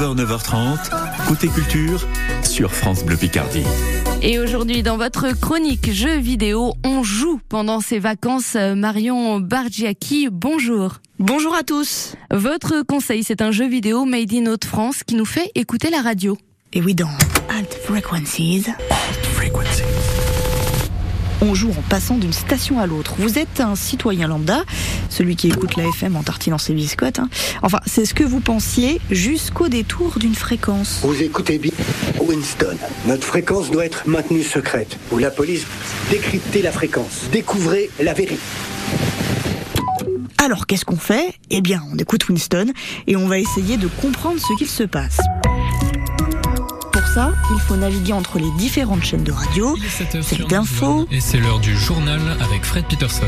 9h30, côté culture, sur France Bleu Picardie. Et aujourd'hui, dans votre chronique jeux vidéo, on joue pendant ces vacances. Marion Bargiaki, bonjour. Bonjour à tous. Votre conseil, c'est un jeu vidéo made in Haute-France qui nous fait écouter la radio. Et oui, dans Alt Frequencies. On joue en passant d'une station à l'autre. Vous êtes un citoyen lambda, celui qui écoute la FM en tartinant ses biscottes. Hein. Enfin, c'est ce que vous pensiez jusqu'au détour d'une fréquence. Vous écoutez bien Winston. Notre fréquence doit être maintenue secrète. Ou la police décryptez la fréquence. Découvrez la vérité. Alors qu'est-ce qu'on fait? Eh bien, on écoute Winston et on va essayer de comprendre ce qu'il se passe il faut naviguer entre les différentes chaînes de radio, celle d'info. Et c'est l'heure du journal avec Fred Peterson.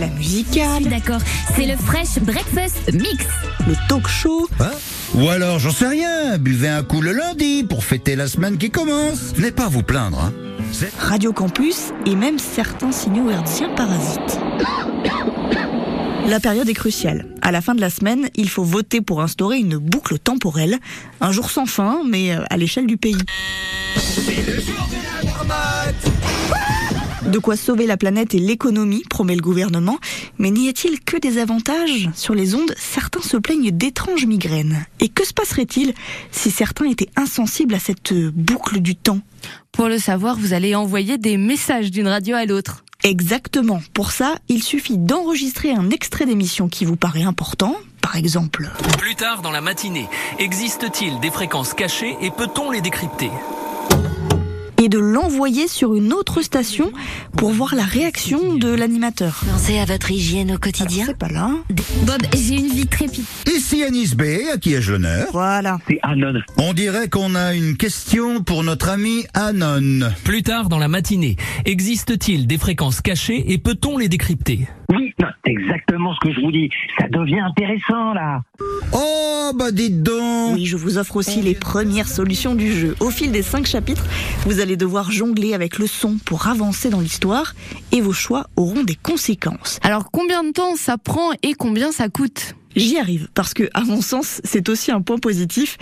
La musicale. D'accord, c'est le Fresh Breakfast Mix. Le talk show. Hein Ou alors, j'en sais rien, buvez un coup le lundi pour fêter la semaine qui commence. Venez pas vous plaindre. Hein. Radio Campus et même certains signaux hertziens parasites. La période est cruciale. À la fin de la semaine, il faut voter pour instaurer une boucle temporelle, un jour sans fin, mais euh, à l'échelle du pays. De quoi sauver la planète et l'économie, promet le gouvernement, mais n'y a-t-il que des avantages Sur les ondes, certains se plaignent d'étranges migraines. Et que se passerait-il si certains étaient insensibles à cette boucle du temps? Pour le savoir, vous allez envoyer des messages d'une radio à l'autre. Exactement. Pour ça, il suffit d'enregistrer un extrait d'émission qui vous paraît important, par exemple. Plus tard dans la matinée, existe-t-il des fréquences cachées et peut-on les décrypter? Et de l'envoyer sur une autre station pour voir la réaction de l'animateur. Pensez à votre hygiène au quotidien. C'est pas là. Bob, j'ai une vie trépide. Ici Anis B, à qui ai-je l'honneur? Voilà. C'est Anon. On dirait qu'on a une question pour notre ami Anon. Plus tard dans la matinée, existe-t-il des fréquences cachées et peut-on les décrypter? Oui, c'est exactement ce que je vous dis. Ça devient intéressant là. Oh, bah dites donc Oui, je vous offre aussi les premières solutions du jeu. Au fil des cinq chapitres, vous allez devoir jongler avec le son pour avancer dans l'histoire et vos choix auront des conséquences. Alors combien de temps ça prend et combien ça coûte? J'y arrive parce que, à mon sens, c'est aussi un point positif.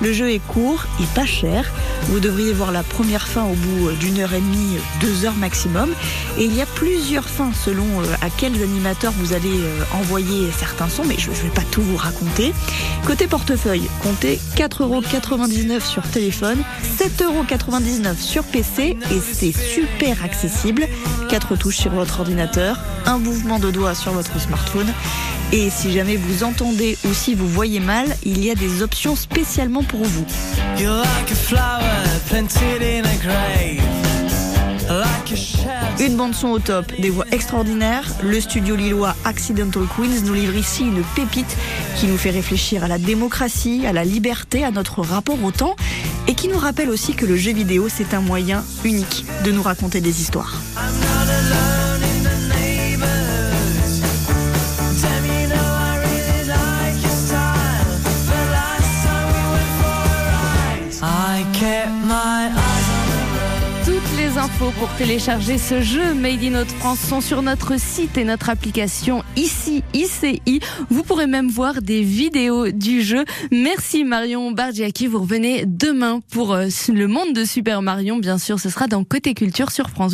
Le jeu est court et pas cher. Vous devriez voir la première fin au bout d'une heure et demie, deux heures maximum. Et il y a plusieurs fins selon euh, à quels animateurs vous allez euh, envoyer certains sons, mais je ne vais pas tout vous raconter. Côté portefeuille, comptez 4,99€ sur téléphone, 7,99€ sur PC et c'est super accessible. Quatre touches sur votre ordinateur, un mouvement de doigt sur votre smartphone. Et si jamais vous entendez ou si vous voyez mal, il y a des options spécialement pour vous. Une bande son au top, des voix extraordinaires. Le studio lillois Accidental Queens nous livre ici une pépite qui nous fait réfléchir à la démocratie, à la liberté, à notre rapport au temps et qui nous rappelle aussi que le jeu vidéo c'est un moyen unique de nous raconter des histoires. Infos pour télécharger ce jeu Made in Haute France sont sur notre site et notre application ici ICI. Vous pourrez même voir des vidéos du jeu. Merci Marion Bargiaki. Vous revenez demain pour euh, le monde de Super Marion. Bien sûr, ce sera dans Côté Culture sur France